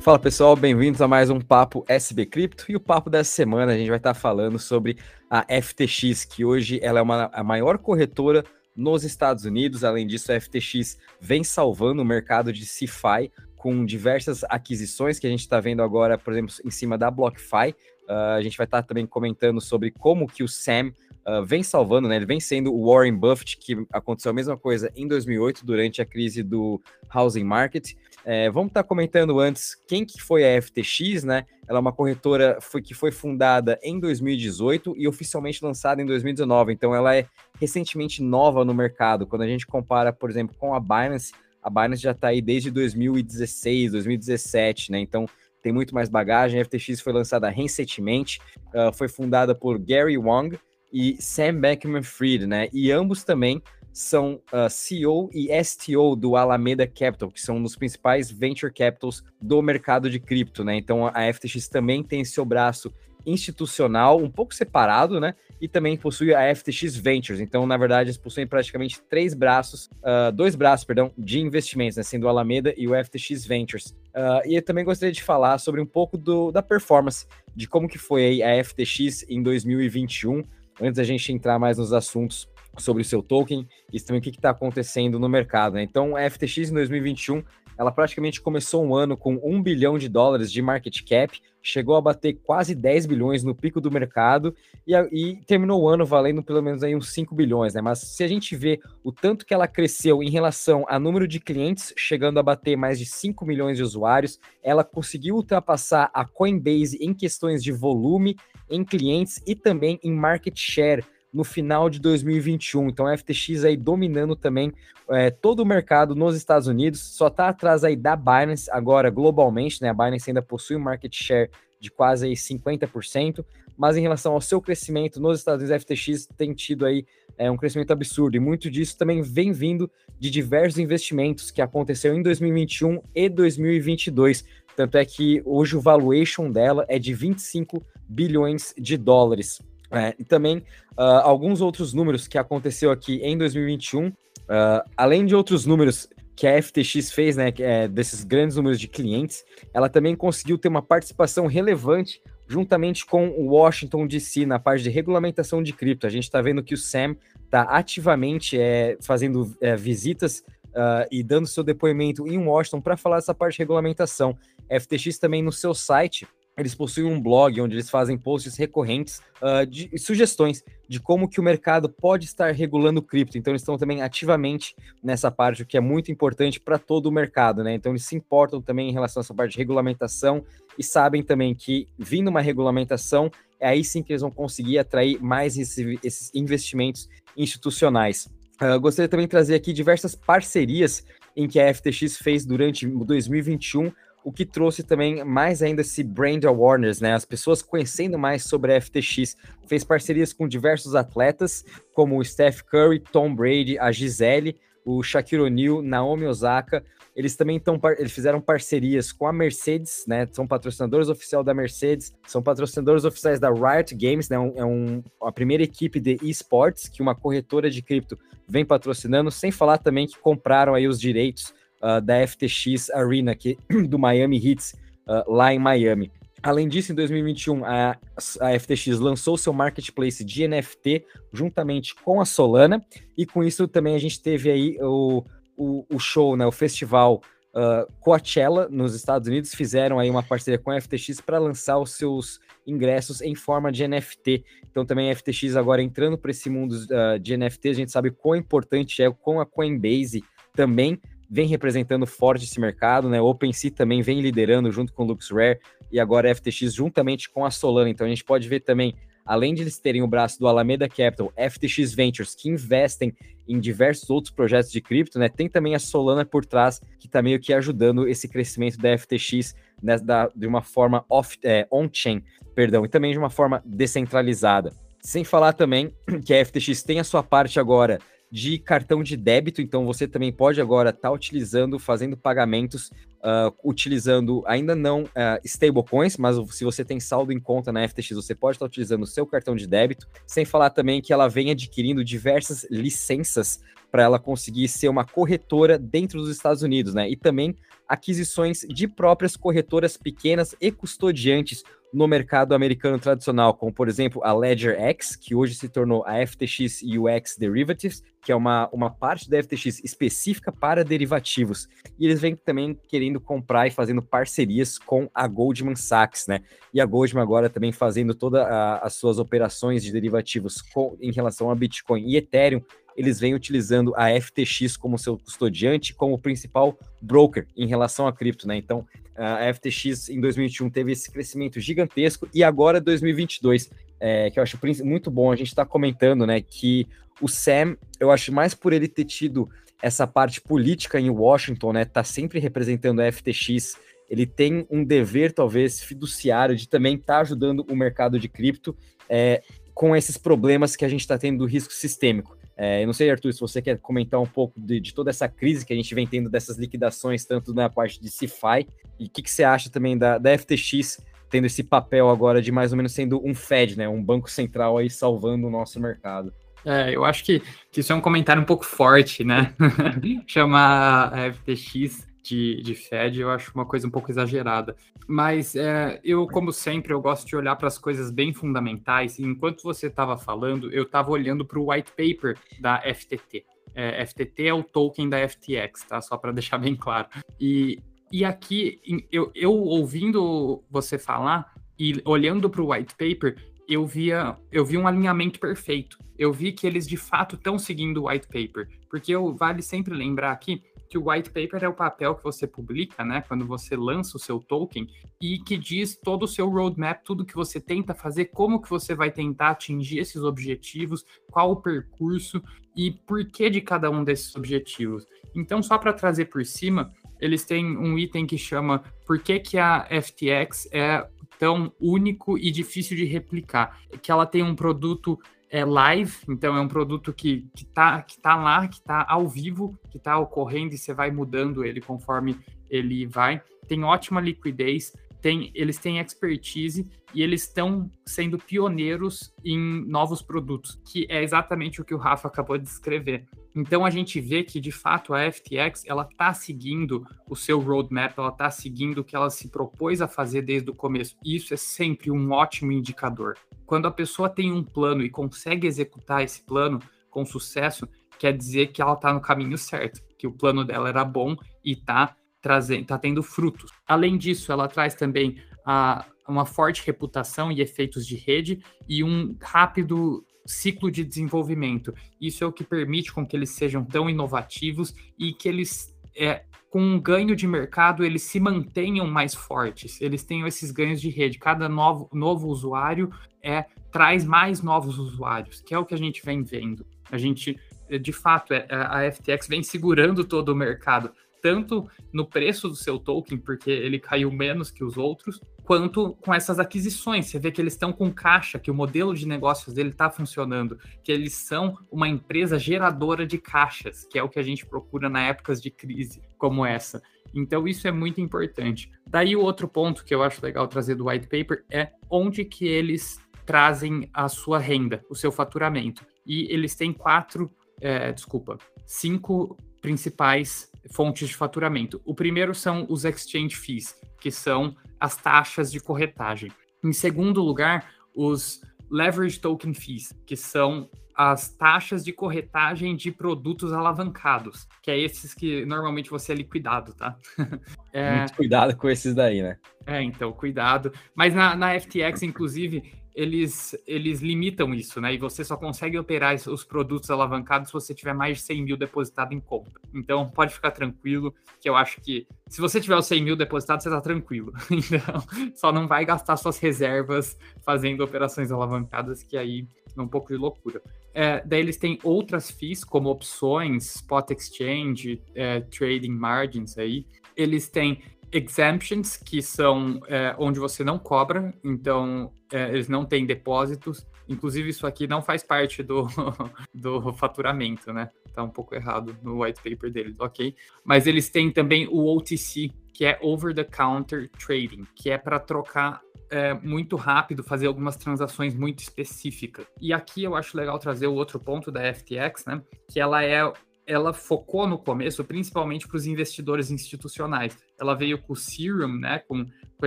Fala pessoal, bem-vindos a mais um Papo SB Cripto. E o papo dessa semana a gente vai estar falando sobre a FTX, que hoje ela é uma, a maior corretora nos Estados Unidos. Além disso, a FTX vem salvando o mercado de CeFi com diversas aquisições que a gente está vendo agora, por exemplo, em cima da BlockFi. Uh, a gente vai estar também comentando sobre como que o Sam uh, vem salvando, né? Ele vem sendo o Warren Buffett, que aconteceu a mesma coisa em 2008, durante a crise do housing market. É, vamos estar comentando antes quem que foi a FTX, né? Ela é uma corretora foi, que foi fundada em 2018 e oficialmente lançada em 2019. Então, ela é recentemente nova no mercado. Quando a gente compara, por exemplo, com a Binance, a Binance já está aí desde 2016, 2017, né? Então, tem muito mais bagagem. A FTX foi lançada recentemente, uh, foi fundada por Gary Wang e Sam Bankman-Fried, né? E ambos também são uh, ah, CEO e STO do Alameda Capital, que são um dos principais venture capitals do mercado de cripto, né? Então a FTX também tem seu braço institucional um pouco separado, né? E também possui a FTX Ventures. Então, na verdade, eles possuem praticamente três braços, uh, dois braços, perdão, de investimentos, né? Sendo o Alameda e o FTX Ventures. Uh, e eu também gostaria de falar sobre um pouco do, da performance, de como que foi a FTX em 2021, antes da gente entrar mais nos assuntos sobre o seu token e também o que está acontecendo no mercado. Né? Então, a FTX em 2021, ela praticamente começou um ano com 1 bilhão de dólares de market cap, chegou a bater quase 10 bilhões no pico do mercado e, e, terminou o ano valendo pelo menos aí uns 5 bilhões, né? Mas se a gente vê o tanto que ela cresceu em relação a número de clientes, chegando a bater mais de 5 milhões de usuários, ela conseguiu ultrapassar a Coinbase em questões de volume, em clientes e também em market share no final de 2021. Então a FTX aí dominando também é, todo o mercado nos Estados Unidos, só está atrás aí da Binance agora globalmente, né? A Binance ainda possui um market share de quase aí 50%, mas em relação ao seu crescimento nos Estados Unidos, a FTX tem tido aí é, um crescimento absurdo, e muito disso também vem vindo de diversos investimentos que aconteceu em 2021 e 2022. Tanto é que hoje o valuation dela é de 25 bilhões de dólares. É, e também uh, alguns outros números que aconteceu aqui em 2021, uh, ah, além de outros números que a FTX fez, né, é, desses grandes números de clientes, ela também conseguiu ter uma participação relevante juntamente com o Washington DC na parte de regulamentação de cripto. A gente está vendo que o Sam está ativamente é, fazendo é, visitas uh, e dando seu depoimento em Washington para falar dessa parte de regulamentação. FTX também no seu site eles possuem um blog onde eles fazem posts recorrentes uh, de sugestões de como que o mercado pode estar regulando cripto. Então eles estão também ativamente nessa parte, o que é muito importante para todo o mercado, né? Então eles se importam também em relação a essa parte de regulamentação e sabem também que vindo uma regulamentação, é aí sim que eles vão conseguir atrair mais esse, esses investimentos institucionais. Uh, gostaria também de trazer aqui diversas parcerias em que a FTX fez durante 2021 o que trouxe também mais ainda esse brand awareness, né? As pessoas conhecendo mais sobre a FTX. Fez parcerias com diversos atletas, como o Steph Curry, Tom Brady, a Gisele, o Shaquille O'Neal, Naomi Osaka. Eles também estão, eles fizeram parcerias com a Mercedes, né? São patrocinadores oficiais da Mercedes, são patrocinadores oficiais da Riot Games, né? é um, a primeira equipe de esportes que uma corretora de cripto vem patrocinando, sem falar também que compraram aí os direitos uh, da FTX Arena, que, do Miami Heat, uh, lá em Miami. Além disso, em 2021, a, a FTX lançou seu marketplace de NFT juntamente com a Solana, e com isso também a gente teve aí o, o, o show, né, o festival uh, Coachella nos Estados Unidos, fizeram aí uma parceria com a FTX para lançar os seus ingressos em forma de NFT. Então também a FTX agora entrando para esse mundo uh, de NFT, a gente sabe quão importante é com a Coinbase também vem representando forte esse mercado, né? OpenSea também vem liderando junto com LuxRare e agora a FTX juntamente com a Solana. Então a gente pode ver também, além de eles terem o braço do Alameda Capital, FTX Ventures, que investem em diversos outros projetos de cripto, né? Tem também a Solana por trás, que está meio que ajudando esse crescimento da FTX né, da, de uma forma off, é, on-chain, perdão, e também de uma forma descentralizada. Sem falar também que a FTX tem a sua parte agora de cartão de débito, então você também pode agora estar tá utilizando, fazendo pagamentos, uh, utilizando ainda não uh, stablecoins, mas se você tem saldo em conta na FTX, você pode estar tá utilizando o seu cartão de débito, sem falar também que ela vem adquirindo diversas licenças para ela conseguir ser uma corretora dentro dos Estados Unidos, né? E também aquisições de próprias corretoras pequenas e custodiantes no mercado americano tradicional, como por exemplo a Ledger X, que hoje se tornou a FTX UX Derivatives, que é uma, uma parte da FTX específica para derivativos. E eles vêm também querendo comprar e fazendo parcerias com a Goldman Sachs, né? E a Goldman agora também fazendo todas as suas operações de derivativos com, em relação a Bitcoin e Ethereum eles vêm utilizando a FTX como seu custodiante, como principal broker em relação a cripto, né? Então, a FTX em 2021 teve esse crescimento gigantesco e agora 2022, é, que eu acho muito bom a gente está comentando, né? Que o Sam, eu acho mais por ele ter tido essa parte política em Washington, né? Tá sempre representando a FTX. Ele tem um dever, talvez, fiduciário de também estar tá ajudando o mercado de cripto é, com esses problemas que a gente está tendo do risco sistêmico. É, eu não sei, Arthur, se você quer comentar um pouco de, de, toda essa crise que a gente vem tendo dessas liquidações, tanto na parte de CeFi, e o que, que, você acha também da, da FTX tendo esse papel agora de mais ou menos sendo um Fed, né, um banco central aí salvando o nosso mercado. É, eu acho que, que isso é um comentário um pouco forte, né? Chamar a FTX de, de Fed, eu acho uma coisa um pouco exagerada. Mas é, eu, como sempre, eu gosto de olhar para as coisas bem fundamentais. E enquanto você estava falando, eu estava olhando para o white paper da FTT. É, FTT é o token da FTX, tá? Só para deixar bem claro. E, e aqui, eu, eu ouvindo você falar e olhando para o white paper, eu via eu vi um alinhamento perfeito. Eu vi que eles de fato estão seguindo o white paper, porque eu vale sempre lembrar aqui que o white paper é o papel que você publica, né, quando você lança o seu token e que diz todo o seu roadmap, tudo que você tenta fazer, como que você vai tentar atingir esses objetivos, qual o percurso e por que de cada um desses objetivos. Então, só para trazer por cima, eles têm um item que chama Por que, que a FTX é tão único e difícil de replicar? Que ela tem um produto é live, então é um produto que, que, tá, que tá lá, que tá ao vivo, que tá ocorrendo e você vai mudando ele conforme ele vai. Tem ótima liquidez, tem, eles têm expertise e eles estão sendo pioneiros em novos produtos, que é exatamente o que o Rafa acabou de descrever. Então a gente vê que de fato a FTX ela está seguindo o seu roadmap, ela está seguindo o que ela se propôs a fazer desde o começo. E isso é sempre um ótimo indicador. Quando a pessoa tem um plano e consegue executar esse plano com sucesso, quer dizer que ela está no caminho certo, que o plano dela era bom e está trazendo, tá tendo frutos. Além disso, ela traz também a, uma forte reputação e efeitos de rede e um rápido ciclo de desenvolvimento. Isso é o que permite com que eles sejam tão inovativos e que eles, é, com um ganho de mercado, eles se mantenham mais fortes. Eles tenham esses ganhos de rede. Cada novo, novo usuário é traz mais novos usuários, que é o que a gente vem vendo. A gente, de fato, é, a FTX vem segurando todo o mercado tanto no preço do seu token, porque ele caiu menos que os outros, quanto com essas aquisições. Você vê que eles estão com caixa, que o modelo de negócios dele está funcionando, que eles são uma empresa geradora de caixas, que é o que a gente procura na épocas de crise como essa. Então isso é muito importante. Daí o outro ponto que eu acho legal trazer do white paper é onde que eles trazem a sua renda, o seu faturamento. E eles têm quatro, é, desculpa, cinco principais fontes de faturamento. O primeiro são os exchange fees, que são as taxas de corretagem. Em segundo lugar, os leverage token fees, que são as taxas de corretagem de produtos alavancados, que é esses que normalmente você é liquidado, tá? é... Muito cuidado com esses daí, né? É, então, cuidado. Mas na, na FTX, inclusive, eles, eles limitam isso, né? E você só consegue operar os produtos alavancados se você tiver mais de 100 mil depositado em conta. Então, pode ficar tranquilo, que eu acho que se você tiver os 100 mil depositados, você tá tranquilo. Então, só não vai gastar suas reservas fazendo operações alavancadas, que aí é um pouco de loucura. É, daí eles têm outras FIIs, como opções, spot exchange, é, trading margins aí. Eles têm exemptions, que são é, onde você não cobra, então é, eles não têm depósitos. Inclusive, isso aqui não faz parte do, do faturamento, né? Tá um pouco errado no white paper deles, ok? Mas eles têm também o OTC, que é Over the Counter Trading, que é para trocar é, muito rápido, fazer algumas transações muito específicas. E aqui eu acho legal trazer o outro ponto da FTX, né? Que ela é ela focou no começo principalmente para os investidores institucionais. Ela veio com o Serum, né, com, com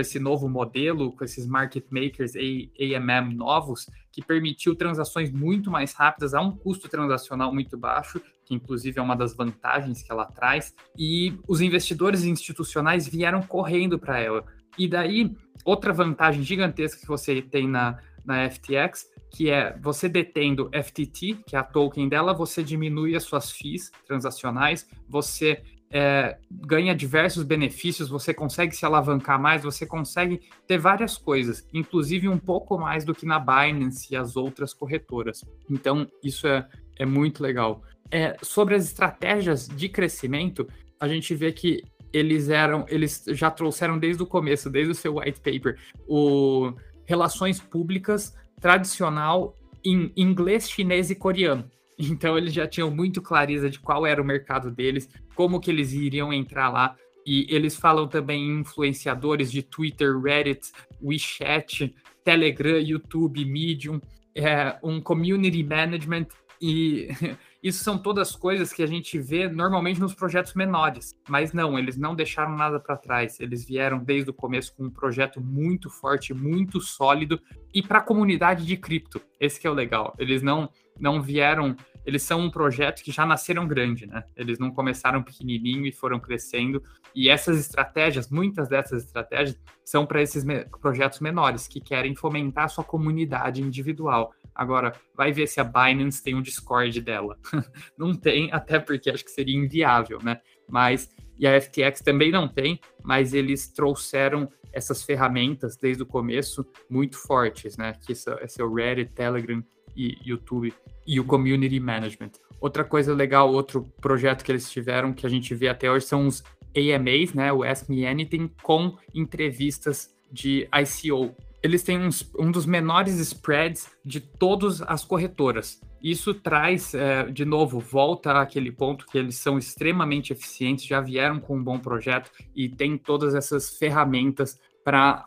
esse novo modelo, com esses market makers AMM novos, que permitiu transações muito mais rápidas a um custo transacional muito baixo, que inclusive é uma das vantagens que ela traz, e os investidores institucionais vieram correndo para ela. E daí, outra vantagem gigantesca que você tem na, na FTX que é você detendo FTT, que é a token dela, você diminui as suas FIIs transacionais, você é, ganha diversos benefícios, você consegue se alavancar mais, você consegue ter várias coisas, inclusive um pouco mais do que na Binance e as outras corretoras. Então, isso é, é muito legal. É, sobre as estratégias de crescimento, a gente vê que eles eram, eles já trouxeram desde o começo, desde o seu white paper, o relações públicas tradicional em inglês, chinês e coreano. Então eles já tinham muito clareza de qual era o mercado deles, como que eles iriam entrar lá. E eles falam também em influenciadores de Twitter, Reddit, WeChat, Telegram, YouTube, Medium, é, um community management e Isso são todas coisas que a gente vê normalmente nos projetos menores, mas não, eles não deixaram nada para trás. Eles vieram desde o começo com um projeto muito forte, muito sólido e para a comunidade de cripto. Esse que é o legal. Eles não não vieram, eles são um projeto que já nasceram grande, né? Eles não começaram pequenininho e foram crescendo. E essas estratégias, muitas dessas estratégias são para esses me projetos menores que querem fomentar a sua comunidade individual Agora, vai ver se a Binance tem um Discord dela. não tem, até porque acho que seria inviável, né? Mas, e a FTX também não tem, mas eles trouxeram essas ferramentas desde o começo muito fortes, né? Que esse, é o Reddit, Telegram e YouTube e o Community Management. Outra coisa legal, outro projeto que eles tiveram que a gente vê até hoje são os AMAs, né? O Ask Me Anything com entrevistas de ICO eles têm uns, um dos menores spreads de todas as corretoras. Isso traz, é, de novo, volta àquele ponto que eles são extremamente eficientes, já vieram com um bom projeto e tem todas essas ferramentas para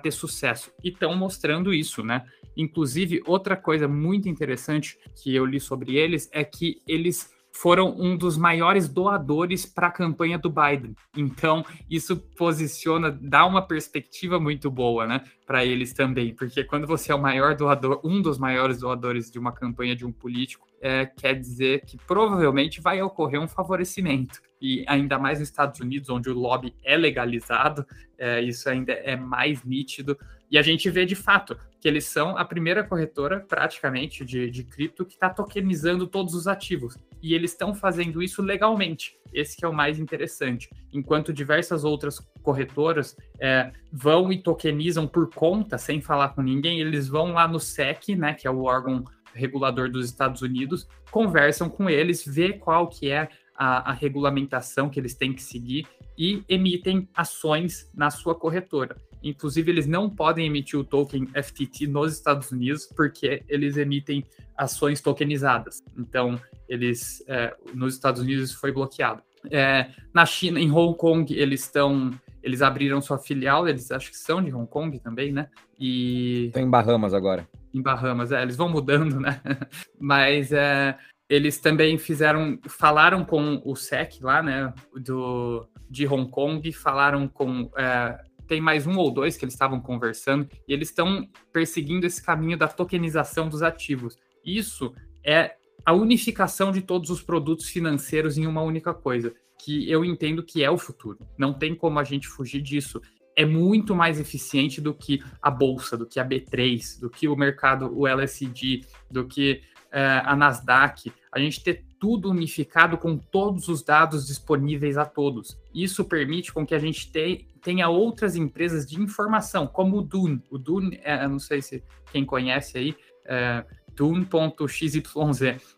ter sucesso. E estão mostrando isso, né? Inclusive, outra coisa muito interessante que eu li sobre eles é que eles foram um dos maiores doadores para a campanha do Biden. Então, isso posiciona, dá uma perspectiva muito boa, né, para eles também, porque quando você é o maior doador, um dos maiores doadores de uma campanha de um político, é, quer dizer que provavelmente vai ocorrer um favorecimento. E ainda mais nos Estados Unidos, onde o lobby é legalizado, é, isso ainda é mais nítido. E a gente vê de fato que eles são a primeira corretora, praticamente, de, de cripto que está tokenizando todos os ativos. E eles estão fazendo isso legalmente. Esse é o mais interessante. Enquanto diversas outras corretoras é, vão e tokenizam por conta, sem falar com ninguém, eles vão lá no SEC, né, que é o órgão regulador dos Estados Unidos, conversam com eles, vê qual que é a, a, regulamentação que eles têm que seguir e emitem ações na sua corretora. Inclusive, eles não podem emitir o token FTT nos Estados Unidos porque eles emitem ações tokenizadas. Então, eles é, nos Estados Unidos foi bloqueado. É, na China, em Hong Kong, eles estão eles abriram sua filial, eles acho que são de Hong Kong também, né? E. Estão em Bahamas agora. Em Bahamas, é, eles vão mudando, né? Mas é, eles também fizeram, falaram com o SEC lá, né? Do, de Hong Kong, falaram com. É, tem mais um ou dois que eles estavam conversando, e eles estão perseguindo esse caminho da tokenização dos ativos. Isso é a unificação de todos os produtos financeiros em uma única coisa que eu entendo que é o futuro. Não tem como a gente fugir disso. É muito mais eficiente do que a bolsa, do que a B3, do que o mercado, o LSD, do que é, a Nasdaq. A gente ter tudo unificado com todos os dados disponíveis a todos. Isso permite com que a gente te, tenha outras empresas de informação, como o Dune. O Dune, é, não sei se quem conhece aí, é, Dune.xyz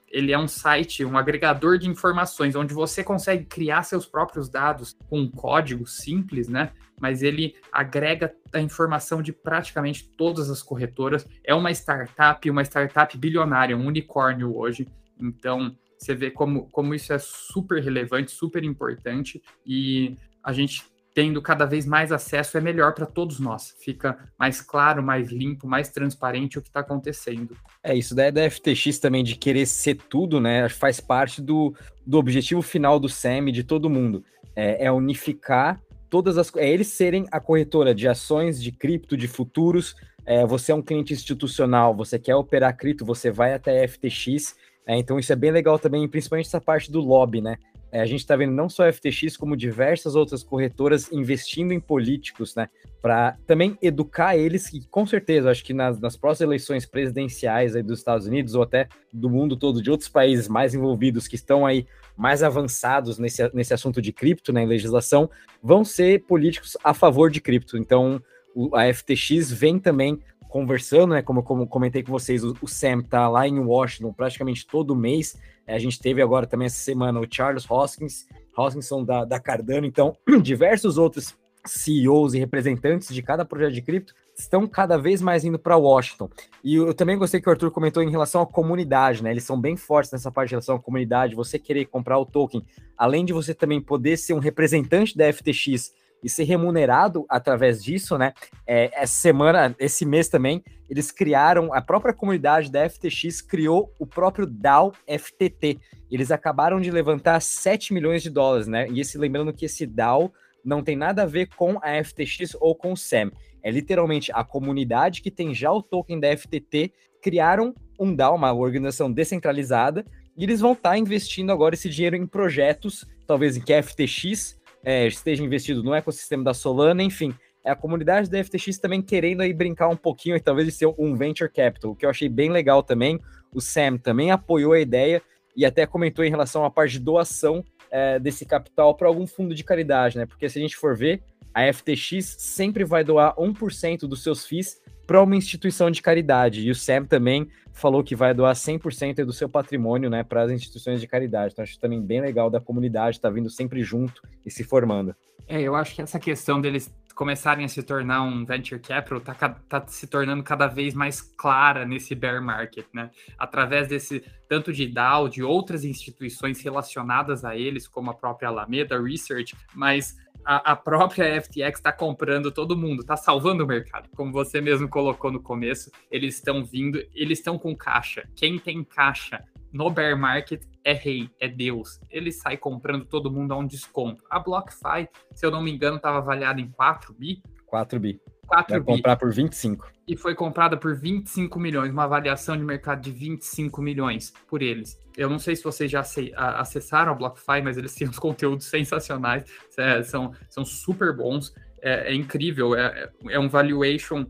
ele é um site, um agregador de informações, onde você consegue criar seus próprios dados com um código simples, né? Mas ele agrega a informação de praticamente todas as corretoras. É uma startup, uma startup bilionária, um unicórnio hoje. Então, você vê como, como isso é super relevante, super importante, e a gente tendo cada vez mais acesso é melhor para todos nós. Fica mais claro, mais limpo, mais transparente o que está acontecendo. É isso daí da FTX também de querer ser tudo, né? Faz parte do, do objetivo final do SEM de todo mundo. É, é unificar todas as. É eles serem a corretora de ações, de cripto, de futuros. É, você é um cliente institucional, você quer operar cripto, você vai até a FTX. É, então isso é bem legal também, principalmente essa parte do lobby, né? É, a gente está vendo não só a FTX, como diversas outras corretoras investindo em políticos, né? Para também educar eles, e com certeza, acho que nas, nas próximas eleições presidenciais aí dos Estados Unidos, ou até do mundo todo, de outros países mais envolvidos, que estão aí mais avançados nesse, nesse assunto de cripto, né, em legislação, vão ser políticos a favor de cripto. Então, a FTX vem também conversando, né? Como, como comentei com vocês, o, o Sam tá lá em Washington praticamente todo mês é, a gente teve agora também essa semana o Charles Hoskins, Hoskinson da, da Cardano, então diversos outros CEOs e representantes de cada projeto de cripto estão cada vez mais indo para Washington. E eu também gostei que o Arthur comentou em relação à comunidade, né? Eles são bem fortes nessa parte em relação à comunidade. Você querer comprar o token, além de você também poder ser um representante da FTX e ser remunerado através disso, né? É, essa semana, esse mês também, eles criaram, a própria comunidade da FTX criou o próprio DAO FTT. Eles acabaram de levantar 7 milhões de dólares, né? E esse, lembrando que esse DAO não tem nada a ver com a FTX ou com o SAM. É literalmente a comunidade que tem já o token da FTT criaram um DAO, uma organização descentralizada, e eles vão estar tá investindo agora esse dinheiro em projetos, talvez em que a FTX é, esteja investido no ecossistema da Solana, enfim. É a comunidade da FTX também querendo aí brincar um pouquinho e talvez de ser um venture capital, o que eu achei bem legal também. O Sam também apoiou a ideia e até comentou em relação à parte de doação é, desse capital para algum fundo de caridade, né? Porque se a gente for ver, a FTX sempre vai doar 1% dos seus FIIs para uma instituição de caridade. E o Sam também falou que vai doar 100% do seu patrimônio né, para as instituições de caridade. Então, acho também bem legal da comunidade estar tá vindo sempre junto e se formando. É, eu acho que essa questão deles começarem a se tornar um venture capital tá, tá, se tornando cada vez mais clara nesse bear market, né? Através desse tanto de DAO, de outras instituições relacionadas a eles, como a própria Alameda Research, mas a, a própria FTX está comprando todo mundo, está salvando o mercado. Como você mesmo colocou no começo, eles estão vindo, eles estão com caixa. Quem tem caixa no bear market é rei, é Deus. Ele sai comprando todo mundo a um desconto. A BlockFi, se eu não me engano, estava avaliada em 4 bi. 4 bi. 4 Vai bi. comprar por 25. E foi comprada por 25 milhões, uma avaliação de mercado de 25 milhões por eles. Eu não sei se vocês já acessaram a BlockFi, mas eles têm uns conteúdos sensacionais, é, são, são super bons, é, é incrível, é, é um valuation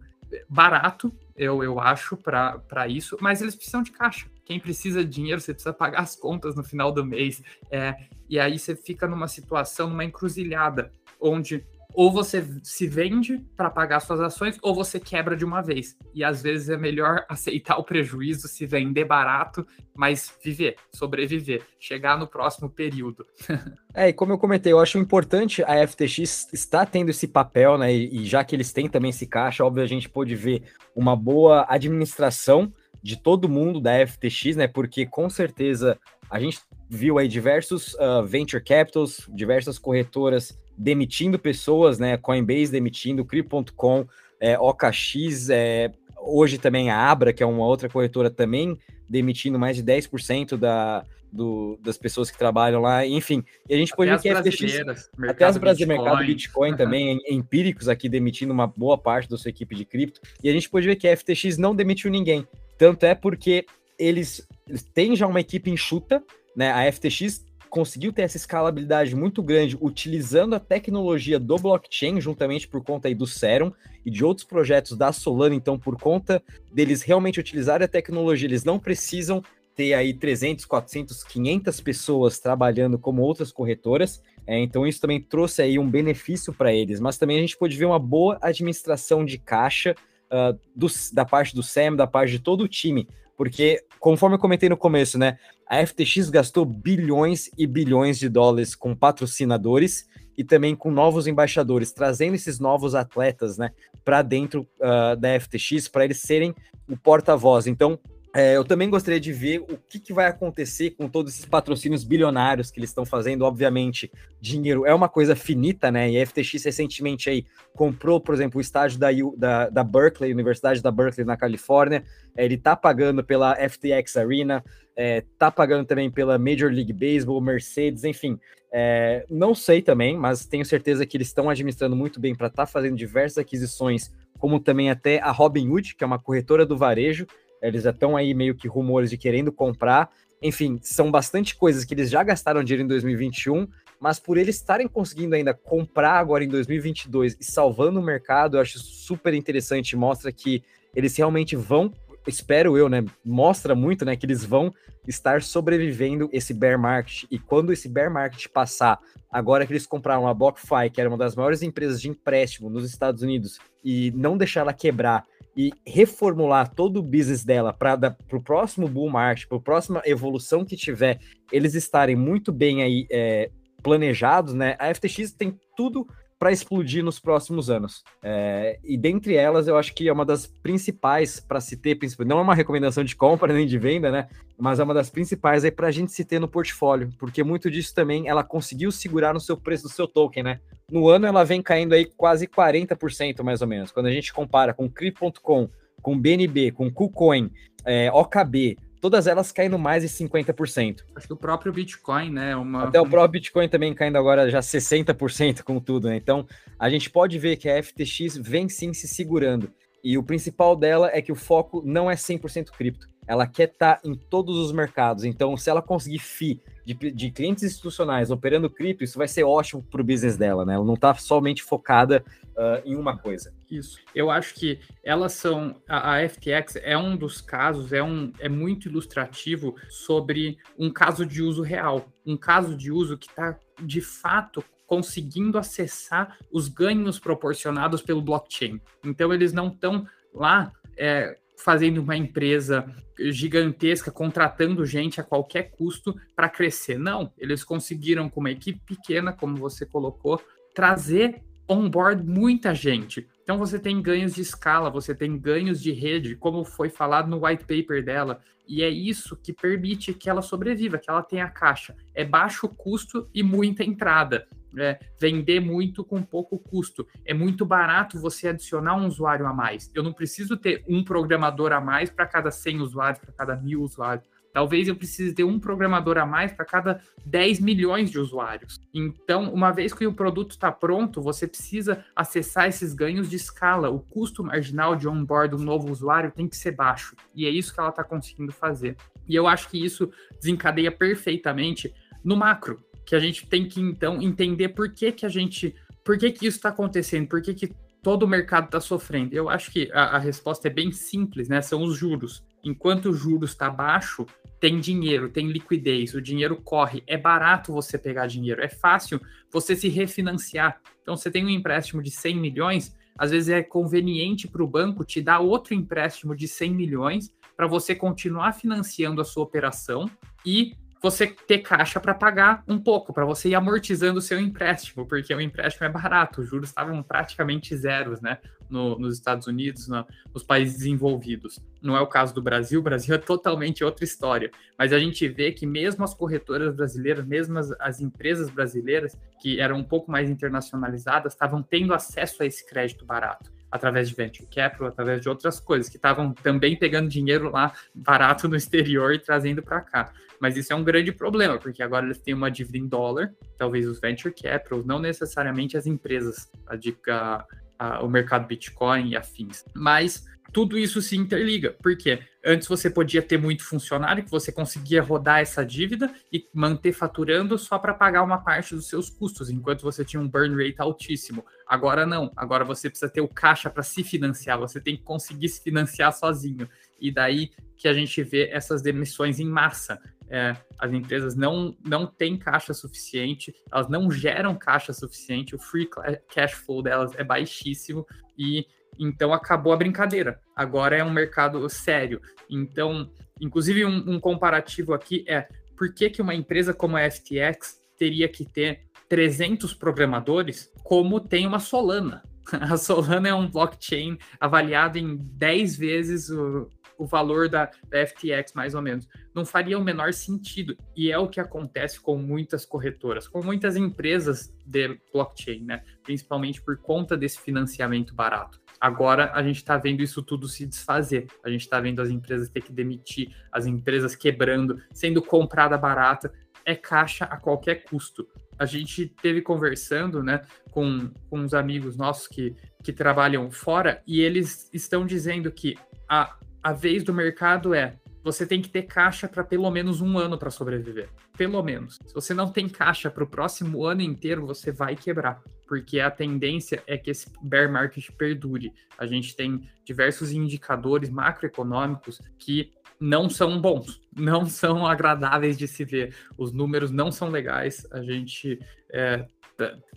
barato, eu, eu acho, para isso, mas eles precisam de caixa. Quem precisa de dinheiro, você precisa pagar as contas no final do mês. É, e aí você fica numa situação, numa encruzilhada, onde ou você se vende para pagar suas ações, ou você quebra de uma vez. E às vezes é melhor aceitar o prejuízo, se vender barato, mas viver, sobreviver, chegar no próximo período. é, e como eu comentei, eu acho importante a FTX estar tendo esse papel, né? E, e já que eles têm também esse caixa, óbvio, a gente pode ver uma boa administração de todo mundo da FTX, né? Porque com certeza a gente viu aí diversos uh, venture capitals, diversas corretoras demitindo pessoas, né? Coinbase demitindo, Crypto.com, é, OKX, é, hoje também a Abra, que é uma outra corretora, também demitindo mais de 10% da, do, das pessoas que trabalham lá, enfim. E a gente pode ver que a FTX, até as brasileiras, mercado Bitcoin também, empíricos aqui demitindo uma boa parte da sua equipe de cripto. E a gente pode ver que a FTX não demitiu ninguém. Tanto é porque eles, eles têm já uma equipe enxuta, né? A FTX conseguiu ter essa escalabilidade muito grande utilizando a tecnologia do blockchain, juntamente por conta aí do Serum e de outros projetos da Solana. Então, por conta deles realmente utilizarem a tecnologia, eles não precisam ter aí 300, 400, 500 pessoas trabalhando como outras corretoras. É, então, isso também trouxe aí um benefício para eles. Mas também a gente pode ver uma boa administração de caixa uh, do, da parte do Sam, da parte de todo o time. Porque, conforme eu comentei no começo, né? A FTX gastou bilhões e bilhões de dólares com patrocinadores e também com novos embaixadores, trazendo esses novos atletas, né, para dentro uh, da FTX, para eles serem o porta-voz. Então, é, eu também gostaria de ver o que, que, vai acontecer com todos esses patrocínios bilionários que eles estão fazendo. Obviamente, dinheiro é uma coisa finita, né? E a FTX recentemente aí comprou, por exemplo, o estádio da, da, da Berkeley, Universidade da Berkeley na Califórnia. É, ele tá pagando pela FTX Arena, é, tá pagando também pela Major League Baseball, Mercedes, enfim. É, não sei também, mas tenho certeza que eles estão administrando muito bem para estar tá fazendo diversas aquisições, como também até a Robinhood, que é uma corretora do varejo eles já estão aí meio que rumores de querendo comprar. Enfim, são bastante coisas que eles já gastaram dinheiro em 2021, mas por eles estarem conseguindo ainda comprar agora em 2022 e salvando o mercado, eu acho super interessante. Mostra que eles realmente vão, espero eu, né? Mostra muito, né, que eles vão estar sobrevivendo esse bear market. E quando esse bear market passar, agora que eles compraram a BlockFi, que era uma das maiores empresas de empréstimo nos Estados Unidos, e não deixar ela quebrar e reformular todo o business dela para o próximo bull market, para a próxima evolução que tiver, eles estarem muito bem aí é, planejados, né? A FTX tem tudo para explodir nos próximos anos. É, e dentre elas, eu acho que é uma das principais para se ter, não é uma recomendação de compra nem de venda, né? Mas é uma das principais aí para a gente se ter no portfólio, porque muito disso também ela conseguiu segurar no seu preço do seu token, né? No ano ela vem caindo aí quase 40% mais ou menos. Quando a gente compara com Crypto.com, com BNB, com KuCoin, é, OKB, todas elas caindo mais de 50%. Acho que o próprio Bitcoin, né? Uma... Até o próprio Bitcoin também caindo agora já 60% com tudo, né? Então, a gente pode ver que a FTX vem sim se segurando. E o principal dela é que o foco não é 100% cripto. Ela quer estar tá em todos os mercados. Então, se ela conseguir FI de, de clientes institucionais operando cripto, isso vai ser ótimo para o business dela, né? Ela não está somente focada uh, em uma coisa. Isso. Eu acho que elas são. A, a, FTX é um dos casos, é, um, é muito ilustrativo sobre um caso de uso real. Um caso de uso que está, de fato, conseguindo acessar os ganhos proporcionados pelo blockchain. Então, eles não estão lá. É, fazendo uma empresa gigantesca, contratando gente a qualquer custo para crescer. Não, eles conseguiram, com uma equipe pequena, como você colocou, trazer onboard muita gente. Então você tem ganhos de escala, você tem ganhos de rede, como foi falado no white paper dela. E é isso que permite que ela sobreviva, que ela tenha caixa. É baixo custo e muita entrada. É, vender muito com pouco custo. É muito barato você adicionar um usuário a mais. Eu não preciso ter um programador a mais para cada 100 usuários, para cada mil usuários. Talvez eu precise ter um programador a mais para cada 10 milhões de usuários. Então, uma vez que o produto está pronto, você precisa acessar esses ganhos de escala. O custo marginal de onboard um novo usuário tem que ser baixo. E é isso que ela está conseguindo fazer. E eu acho que isso desencadeia perfeitamente no macro, que a gente tem que então entender por que, que a gente. Por que, que isso está acontecendo? Por que, que todo o mercado está sofrendo? Eu acho que a, a, resposta é bem simples, né? São os juros. Enquanto o juros está baixo, tem dinheiro, tem liquidez, o dinheiro corre, é barato você pegar dinheiro, é fácil você se refinanciar. Então, você tem um empréstimo de 100 milhões, às vezes é conveniente para o banco te dar outro empréstimo de 100 milhões para você continuar financiando a sua operação e você ter caixa para pagar um pouco, para você ir amortizando o seu empréstimo, porque o empréstimo é barato, os juros estavam praticamente zeros, né? No, nos Estados Unidos, no, nos países desenvolvidos. Não é o caso do Brasil, o Brasil é totalmente outra história. Mas a gente vê que mesmo as corretoras brasileiras, mesmo as, as empresas brasileiras, que eram um pouco mais internacionalizadas, estavam tendo acesso a esse crédito barato através de venture capital, através de outras coisas, que estavam também pegando dinheiro lá barato no exterior e trazendo para cá. Mas isso é um grande problema, porque agora eles têm uma dívida em dólar, talvez os venture capitals, não necessariamente as empresas, a, a, a, o mercado Bitcoin e afins. Mas tudo isso se interliga, porque antes você podia ter muito funcionário que você conseguia rodar essa dívida e manter faturando só para pagar uma parte dos seus custos, enquanto você tinha um burn rate altíssimo. Agora não, agora você precisa ter o caixa para se financiar, você tem que conseguir se financiar sozinho. E daí que a gente vê essas demissões em massa. É, as empresas não, não têm caixa suficiente, elas não geram caixa suficiente, o free cash flow delas é baixíssimo e então acabou a brincadeira. Agora é um mercado sério. Então, inclusive um, um comparativo aqui é por que, que uma empresa como a FTX teria que ter 300 programadores como tem uma Solana. A Solana é um blockchain avaliado em 10 vezes o, o valor da, da FTX, mais ou menos. Não faria o menor sentido. E é o que acontece com muitas corretoras, com muitas empresas de blockchain, né? Principalmente por conta desse financiamento barato. Agora a gente está vendo isso tudo se desfazer. A gente está vendo as empresas ter que demitir, as empresas quebrando, sendo comprada barata. É caixa a qualquer custo. A gente teve conversando né, com, com uns amigos nossos que, que trabalham fora e eles estão dizendo que a, a vez do mercado é você tem que ter caixa para pelo menos um ano para sobreviver. Pelo menos. Se você não tem caixa para o próximo ano inteiro, você vai quebrar. Porque a tendência é que esse bear market perdure. A gente tem diversos indicadores macroeconômicos que não são bons, não são agradáveis de se ver. Os números não são legais. A gente é,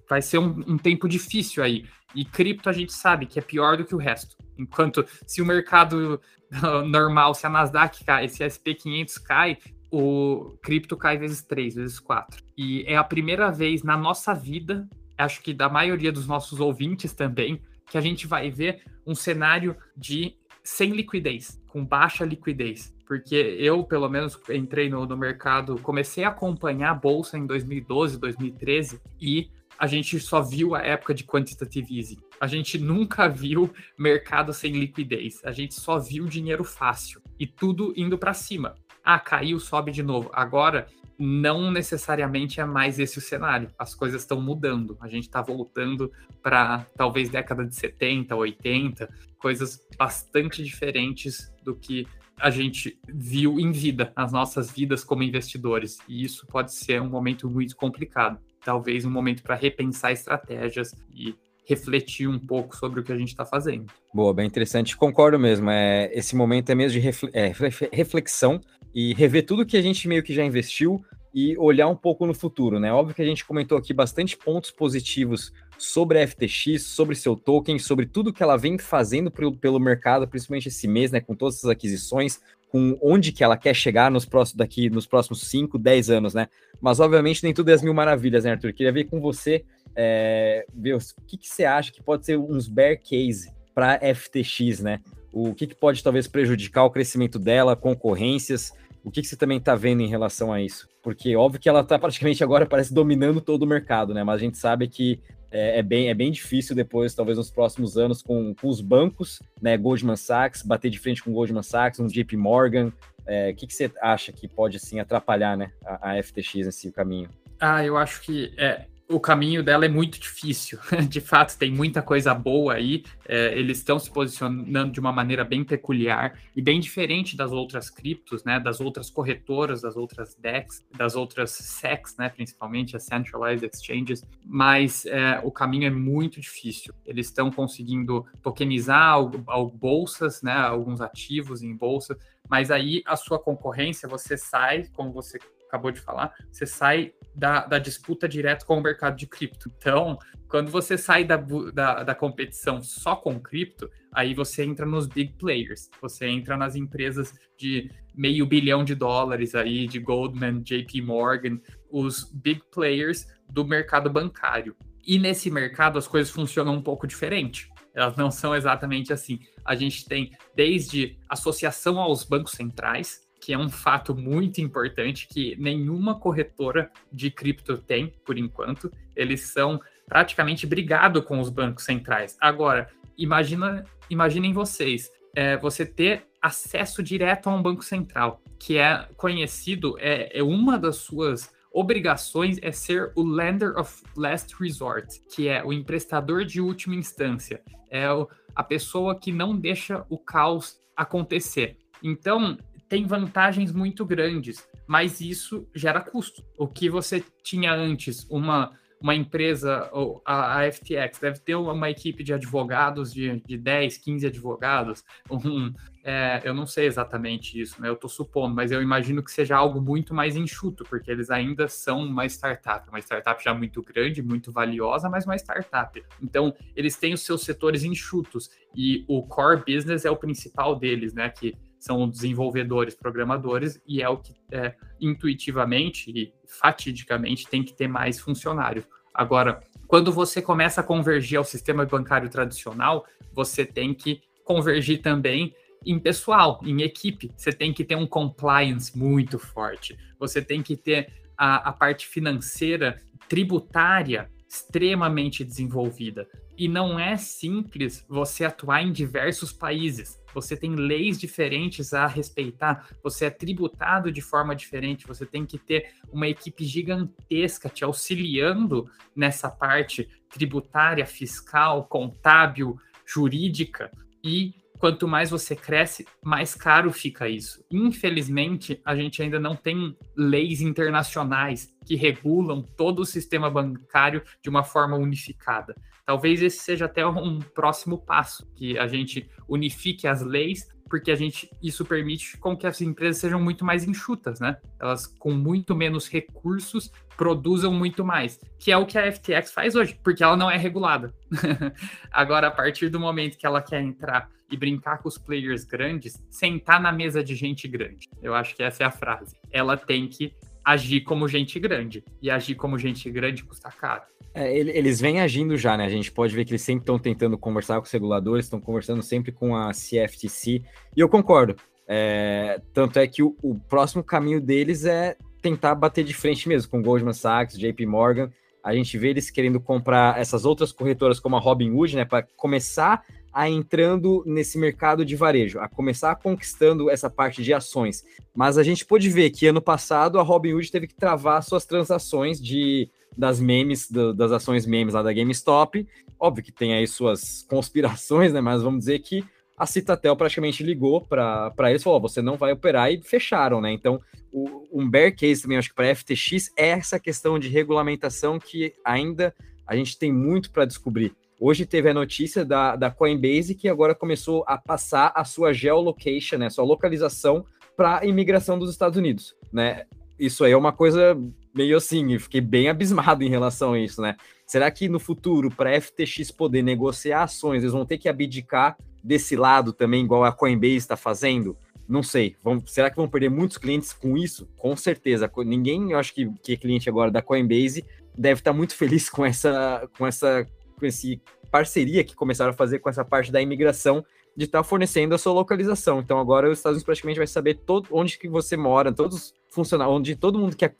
vai ser um, um tempo difícil aí. E cripto a gente sabe que é pior do que o resto. Enquanto se o mercado normal, se a Nasdaq cai, se a SP500 cai, o cripto cai vezes 3, vezes 4. E é a primeira vez na nossa vida, acho que da maioria dos nossos ouvintes também, que a gente vai ver um cenário de sem liquidez, com baixa liquidez. Porque eu, pelo menos, entrei no, no mercado, comecei a acompanhar a bolsa em 2012, 2013 e a gente só viu a época de quantitative easing. A gente nunca viu mercado sem liquidez. A gente só viu dinheiro fácil e tudo indo para cima. Ah, caiu, sobe de novo. Agora, não necessariamente é mais esse o cenário. As coisas estão mudando. A gente está voltando para talvez década de 70, 80, coisas bastante diferentes do que a gente viu em vida, as nossas vidas como investidores. E isso pode ser um momento muito complicado talvez um momento para repensar estratégias e refletir um pouco sobre o que a gente está fazendo. Boa, bem interessante. Concordo mesmo. É, esse momento é mesmo de é, reflexão e rever tudo que a gente meio que já investiu e olhar um pouco no futuro, né? Óbvio que a gente comentou aqui bastante pontos positivos sobre a FTX, sobre seu token, sobre tudo que ela vem fazendo pelo, pelo mercado, principalmente esse mês, né? Com todas essas aquisições, com onde que ela quer chegar nos próximos daqui nos próximos 5, 10 anos, né? Mas obviamente nem tudo é as mil maravilhas, né, Arthur? Queria ver com você, é, ver o que, que você acha que pode ser uns bear case para FTX, né? O que, que pode talvez prejudicar o crescimento dela, concorrências? O que, que você também está vendo em relação a isso? Porque óbvio que ela está praticamente agora parece dominando todo o mercado, né? Mas a gente sabe que é, é, bem, é bem difícil depois, talvez nos próximos anos, com, com os bancos, né, Goldman Sachs, bater de frente com Goldman Sachs, um JP Morgan. É, o é, que, que você acha que pode assim atrapalhar né, a, a FTX nesse caminho? Ah, eu acho que é, o caminho dela é muito difícil. De fato, tem muita coisa boa aí. É, eles estão se posicionando de uma maneira bem peculiar e bem diferente das outras criptos, né? Das outras corretoras, das outras DEX, das outras SEX, né? Principalmente as Centralized Exchanges. Mas é, o caminho é muito difícil. Eles estão conseguindo tokenizar ao, ao bolsas, né? Alguns ativos em bolsa. Mas aí a sua concorrência, você sai, como você acabou de falar, você sai da, da disputa direto com o mercado de cripto. Então, quando você sai da, da, da, competição só com cripto, aí você entra nos big players, você entra nas empresas de meio bilhão de dólares aí, de Goldman, JP Morgan, os big players do mercado bancário. E nesse mercado as coisas funcionam um pouco diferente. Elas não são exatamente assim. A gente tem desde associação aos bancos centrais, que é um fato muito importante que nenhuma corretora de cripto tem, por enquanto. Eles são praticamente brigados com os bancos centrais. Agora, imagina, imaginem vocês, é, você ter acesso direto a um banco central, que é conhecido, é, é uma das suas obrigações é ser o lender of last resort, que é o emprestador de última instância, é a pessoa que não deixa o caos acontecer. Então, tem vantagens muito grandes, mas isso gera custo. O que você tinha antes, uma, uma empresa, a, a FTX, deve ter uma equipe de advogados de, de 10, 15 advogados. Um, é, eu não sei exatamente isso, né? Eu estou supondo, mas eu imagino que seja algo muito mais enxuto, porque eles ainda são uma startup, uma startup já muito grande, muito valiosa, mas uma startup. Então, eles têm os seus setores enxutos e o core business é o principal deles, né? Que são desenvolvedores, programadores, e é o que é, intuitivamente e fatidicamente tem que ter mais funcionários. Agora, quando você começa a convergir ao sistema bancário tradicional, você tem que convergir também em pessoal, em equipe. Você tem que ter um compliance muito forte. Você tem que ter a, a parte financeira, tributária extremamente desenvolvida. E não é simples você atuar em diversos países. Você tem leis diferentes a respeitar, você é tributado de forma diferente, você tem que ter uma equipe gigantesca te auxiliando nessa parte tributária, fiscal, contábil, jurídica. E quanto mais você cresce, mais caro fica isso. Infelizmente, a gente ainda não tem leis internacionais que regulam todo o sistema bancário de uma forma unificada. Talvez esse seja até um próximo passo, que a gente unifique as leis, porque a gente isso permite com que as empresas sejam muito mais enxutas, né? Elas com muito menos recursos produzam muito mais, que é o que a FTX faz hoje, porque ela não é regulada. Agora, a partir do momento que ela quer entrar e brincar com os players grandes, sentar na mesa de gente grande. Eu acho que essa é a frase. Ela tem que agir como gente grande. E agir como gente grande custa caro. É, eles vêm agindo já, né? A gente pode ver que eles sempre estão tentando conversar com os reguladores, estão conversando sempre com a CFTC. E eu concordo. É, tanto é que o, o, próximo caminho deles é tentar bater de frente mesmo com Goldman Sachs, JP Morgan. A gente vê eles querendo comprar essas outras corretoras como a Robinhood, né? Para começar a entrando nesse mercado de varejo, a começar conquistando essa parte de ações. Mas a gente pôde ver que ano passado a Robinhood teve que travar suas transações de das memes, do, das ações memes lá da GameStop. Óbvio que tem aí suas conspirações, né? Mas vamos dizer que a Citatel praticamente ligou para eles e falou: oh, você não vai operar e fecharam, né? Então, o, um bear case também, acho que para FTX é essa questão de regulamentação que ainda a gente tem muito para descobrir. Hoje teve a notícia da, da Coinbase que agora começou a passar a sua geolocation, né, sua localização para a imigração dos Estados Unidos, né? Isso aí é uma coisa meio assim, fiquei bem abismado em relação a isso, né? Será que no futuro, para a FTX poder negociar ações, eles vão ter que abdicar desse lado também, igual a Coinbase está fazendo? Não sei. Vão, será que vão perder muitos clientes com isso? Com certeza. Ninguém, eu acho que, que é cliente agora da Coinbase deve estar muito feliz com essa, com essa com esse parceria que começaram a fazer com essa parte da imigração de estar tá fornecendo a sua localização. Então agora os Estados Unidos praticamente vai saber todo, onde que você mora, todos funcionários, onde todo mundo que uh,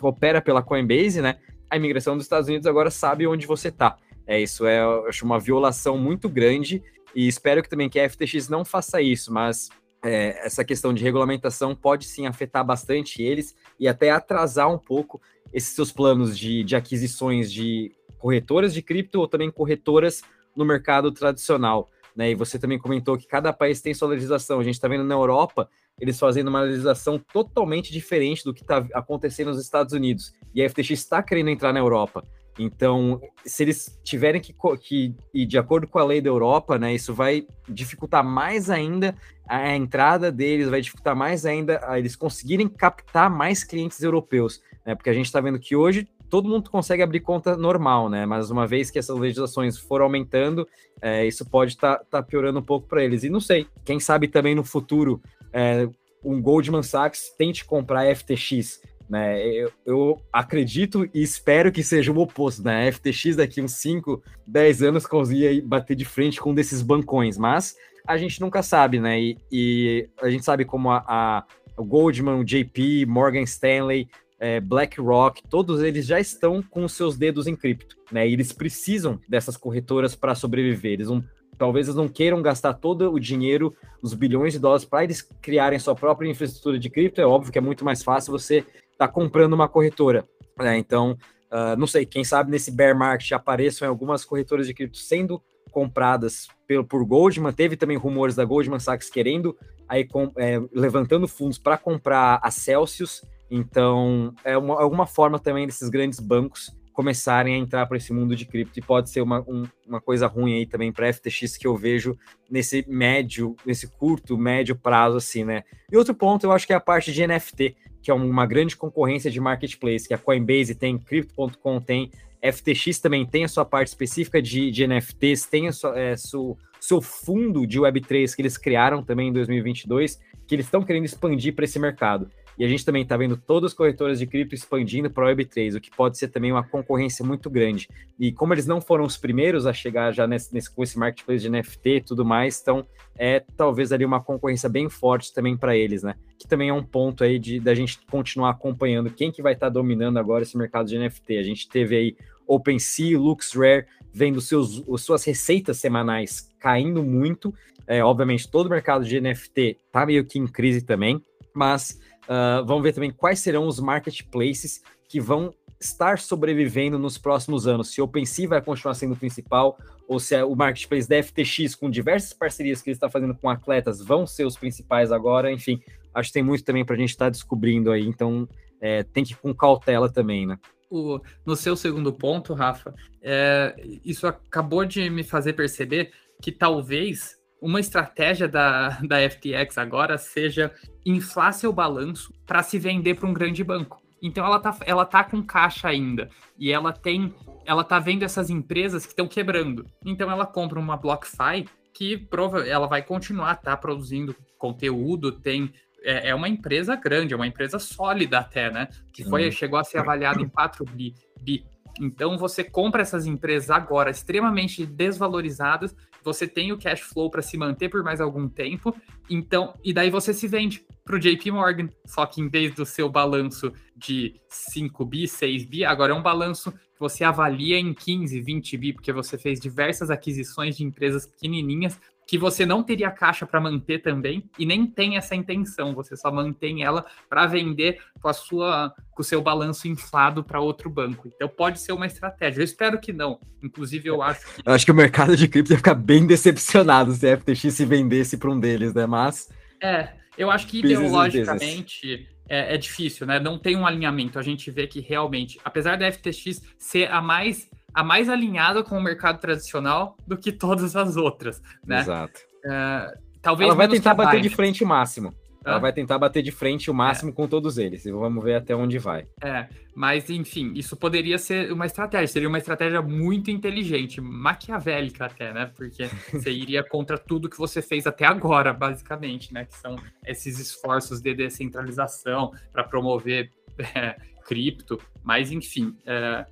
opera pela Coinbase, né? A imigração dos Estados Unidos agora sabe onde você está. É isso é eu acho uma violação muito grande e espero que também que a FTX não faça isso, mas é, essa questão de regulamentação pode sim afetar bastante eles e até atrasar um pouco esses seus planos de, de aquisições de corretoras de cripto ou também corretoras no mercado tradicional. Né? E você também comentou que cada país tem sua legislação. A gente está vendo na Europa eles fazendo uma legislação totalmente diferente do que está acontecendo nos Estados Unidos. E a FTX está querendo entrar na Europa. Então, se eles tiverem que, que ir de acordo com a lei da Europa, né, isso vai dificultar mais ainda a entrada deles, vai dificultar mais ainda eles conseguirem captar mais clientes europeus, né, porque a gente está vendo que hoje todo mundo consegue abrir conta normal, né? Mas uma vez que essas legislações foram aumentando, é, isso pode estar tá, tá piorando um pouco para eles. E não sei, quem sabe também no futuro é, um Goldman Sachs tente comprar FTX. Né, eu, eu, acredito e espero que seja o oposto, né? A FTX daqui uns 5, 10 anos conseguia bater de frente com um desses bancões, mas a gente nunca sabe, né? E, e a gente sabe como a, a o Goldman, o JP, Morgan Stanley é, BlackRock, todos eles já estão com os seus dedos em cripto, né? E eles precisam dessas corretoras para sobreviver. Eles não, talvez eles não queiram gastar todo o dinheiro, os bilhões de dólares, para eles criarem sua própria infraestrutura de cripto. É óbvio que é muito mais fácil você estar tá comprando uma corretora. Né? Então, uh, não sei, quem sabe nesse bear market apareçam algumas corretoras de cripto sendo compradas pelo, por Goldman. Teve também rumores da Goldman Sachs querendo, aí com, é, levantando fundos para comprar a Celsius então, é uma, alguma forma também desses grandes bancos começarem a entrar para esse mundo de cripto e pode ser uma, um, uma coisa ruim aí também para FTX que eu vejo nesse médio, nesse curto, médio prazo assim, né? E outro ponto eu acho que é a parte de NFT, que é uma grande concorrência de marketplace, que a Coinbase tem, Crypto.com tem, FTX também tem a sua parte específica de, de NFTs, tem o é, seu, seu fundo de Web3 que eles criaram também em 2022, que eles estão querendo expandir para esse mercado. E a gente também está vendo todas as corretoras de cripto expandindo para o Web3, o que pode ser também uma concorrência muito grande. E como eles não foram os primeiros a chegar já nesse, nesse com esse marketplace de NFT e tudo mais, então é talvez ali uma concorrência bem forte também para eles, né? Que também é um ponto aí de da gente continuar acompanhando quem que vai estar tá dominando agora esse mercado de NFT. A gente teve aí OpenSea, LuxRare vendo seus, suas receitas semanais caindo muito. É, obviamente, todo o mercado de NFT está meio que em crise também, mas uh, vamos ver também quais serão os marketplaces que vão estar sobrevivendo nos próximos anos. Se o OpenSea vai continuar sendo o principal, ou se o marketplace da FTX, com diversas parcerias que ele está fazendo com atletas, vão ser os principais agora. Enfim, acho que tem muito também para a gente estar tá descobrindo aí. Então, é, tem que ir com cautela também, né? no seu segundo ponto, Rafa, é, isso acabou de me fazer perceber que talvez uma estratégia da, da FTX agora seja inflar seu balanço para se vender para um grande banco. Então ela tá, ela tá com caixa ainda e ela tem, ela tá vendo essas empresas que estão quebrando. Então ela compra uma BlockFi que prova, ela vai continuar tá produzindo conteúdo, tem é, é, uma empresa grande, é uma empresa sólida até, né? Que foi, chegou a ser avaliada em 4 bi, bi. Então você compra essas empresas agora extremamente desvalorizadas, você tem o cash flow para se manter por mais algum tempo, então e daí você se vende para o JP Morgan, só que em vez do seu balanço de 5 bi, 6 bi, agora é um balanço que você avalia em 15, 20 bi, porque você fez diversas aquisições de empresas pequenininhas que você não teria caixa para manter também e nem tem essa intenção, você só mantém ela para vender com a sua com o seu balanço inflado para outro banco. Então pode ser uma estratégia. Eu espero que não. Inclusive eu acho que... Eu acho que o mercado de cripto ia ficar bem decepcionado se a FTX se vendesse para um deles, né? Mas É, eu acho que ideologicamente é, é difícil, né? Não tem um alinhamento. A gente vê que realmente, apesar da FTX ser a mais a mais alinhada com o mercado tradicional do que todas as outras, né? Exato. Uh, talvez ela vai tentar bater de frente o máximo. Ela vai tentar bater de frente o máximo é. com todos eles. E vamos ver até onde vai. É, mas enfim, isso poderia ser uma estratégia. Seria uma estratégia muito inteligente, maquiavélica até, né? Porque você iria contra tudo que você fez até agora, basicamente, né? Que são esses esforços de descentralização para promover é, cripto. Mas enfim, é,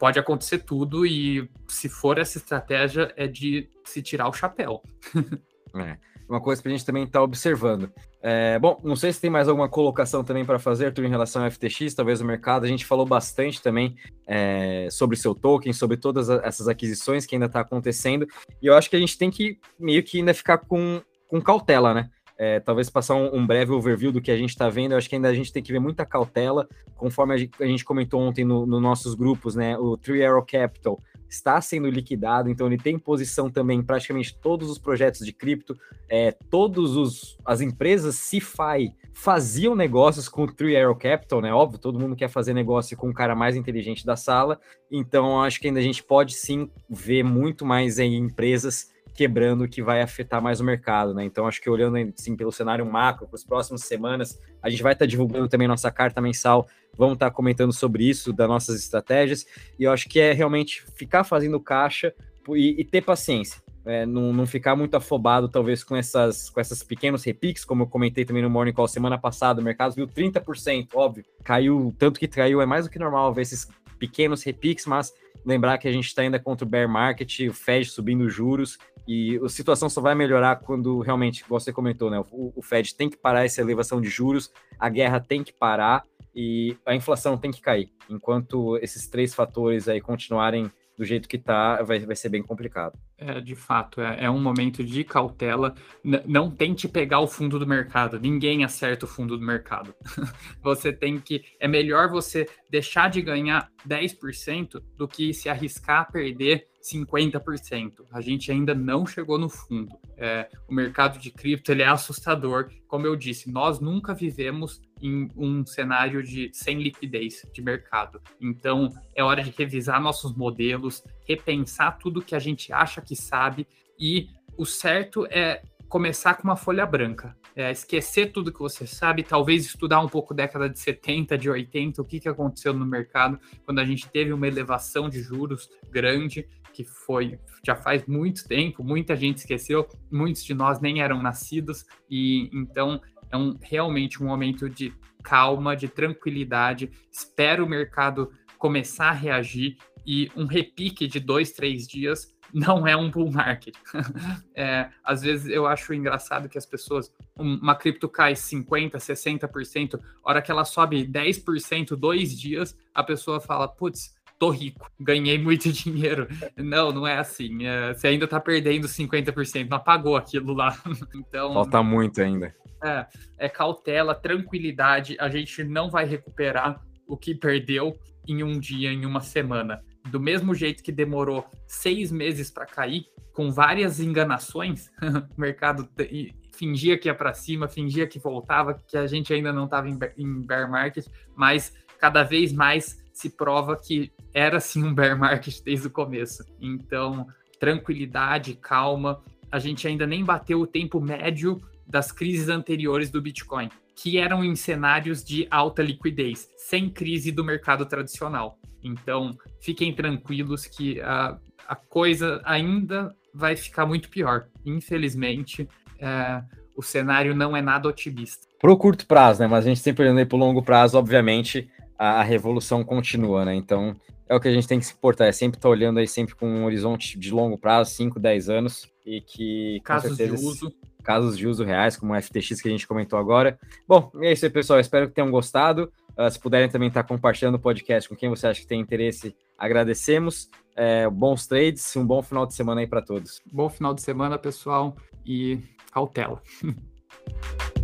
pode acontecer tudo e se for essa estratégia é de se tirar o chapéu. é, uma coisa que a gente também está observando. É, bom, não sei se tem mais alguma colocação também para fazer, Arthur, em relação ao FTX, talvez o mercado. A gente falou bastante também é, sobre seu token, sobre todas essas aquisições que ainda está acontecendo. E eu acho que a gente tem que meio que ainda ficar com, com cautela, né? É, talvez passar um, um, breve overview do que a gente está vendo. Eu acho que ainda a gente tem que ver muita cautela, conforme a gente comentou ontem nos no nossos grupos, né? O Three Arrow Capital está sendo liquidado, então ele tem posição também em praticamente todos os projetos de cripto, é, todos os as empresas CeFi faziam negócios com o Three Arrow Capital, né? Óbvio, todo mundo quer fazer negócio com o cara mais inteligente da sala, então acho que ainda a gente pode sim ver muito mais em empresas quebrando que vai afetar mais o mercado, né? Então, acho que olhando assim, pelo cenário macro para as próximas semanas, a gente vai estar tá divulgando também nossa carta mensal, vamos estar tá comentando sobre isso, das nossas estratégias, e eu acho que é realmente ficar fazendo caixa e, e ter paciência. É, não, não, ficar muito afobado, talvez, com essas, com essas pequenos repiques, como eu comentei também no Morning Call semana passada, o mercado viu 30%, óbvio, caiu, tanto que caiu, é mais do que normal ver esses pequenos repiques, mas lembrar que a gente está ainda contra o bear market, o Fed subindo juros, e a situação só vai melhorar quando realmente, você comentou, né? O, o Fed tem que parar essa elevação de juros, a guerra tem que parar e a inflação tem que cair. Enquanto esses três fatores aí continuarem do jeito que tá, vai, vai ser bem complicado. É, de fato, é, é um momento de cautela. N não tente pegar o fundo do mercado. Ninguém acerta o fundo do mercado. você tem que. É melhor você deixar de ganhar 10% do que se arriscar a perder 50%. A gente ainda não chegou no fundo. É, o mercado de cripto ele é assustador. Como eu disse, nós nunca vivemos em um cenário de sem liquidez de mercado. Então, é hora de revisar nossos modelos, repensar tudo que a gente acha que sabe e o certo é começar com uma folha branca. É, esquecer tudo que você sabe, talvez estudar um pouco década de 70, de 80, o que, que aconteceu no mercado quando a gente teve uma elevação de juros grande que foi já faz muito tempo, muita gente esqueceu, muitos de nós nem eram nascidos, e então é um, realmente um momento de calma, de tranquilidade. Espero o mercado começar a reagir e um repique de dois, três dias não é um bull market. é, às vezes eu acho engraçado que as pessoas, uma cripto cai 50%, 60%, hora que ela sobe 10%, dois dias, a pessoa fala, putz, tô rico, ganhei muito dinheiro. Não, não é assim. É, você ainda tá perdendo 50%, não apagou aquilo lá. Então. Falta muito ainda. É, é cautela, tranquilidade. A gente não vai recuperar o que perdeu em um dia, em uma semana do mesmo jeito que demorou seis meses para cair, com várias enganações, o mercado fingia que ia para cima, fingia que voltava, que a gente ainda não estava em bear market, mas cada vez mais se prova que era sim um bear market desde o começo. Então, tranquilidade, calma. A gente ainda nem bateu o tempo médio das crises anteriores do Bitcoin, que eram em cenários de alta liquidez, sem crise do mercado tradicional. Então, fiquem tranquilos que a, a coisa ainda vai ficar muito pior. Infelizmente, é, o cenário não é nada otimista. Para o curto prazo, né? Mas a gente sempre olhando para o longo prazo, obviamente, a, a, revolução continua, né? Então, é o que a gente tem que se importar, é sempre estar tá olhando aí sempre com um horizonte de longo prazo, 5, 10 anos, e que casos certeza, de uso casos de uso reais, como o FTX que a gente comentou agora. Bom, é isso aí, pessoal. Espero que tenham gostado. Uh, se puderem também estar compartilhando o podcast com quem você acha que tem interesse, agradecemos. É, bons trades, um bom final de semana aí para todos. Bom final de semana, pessoal, e cautela.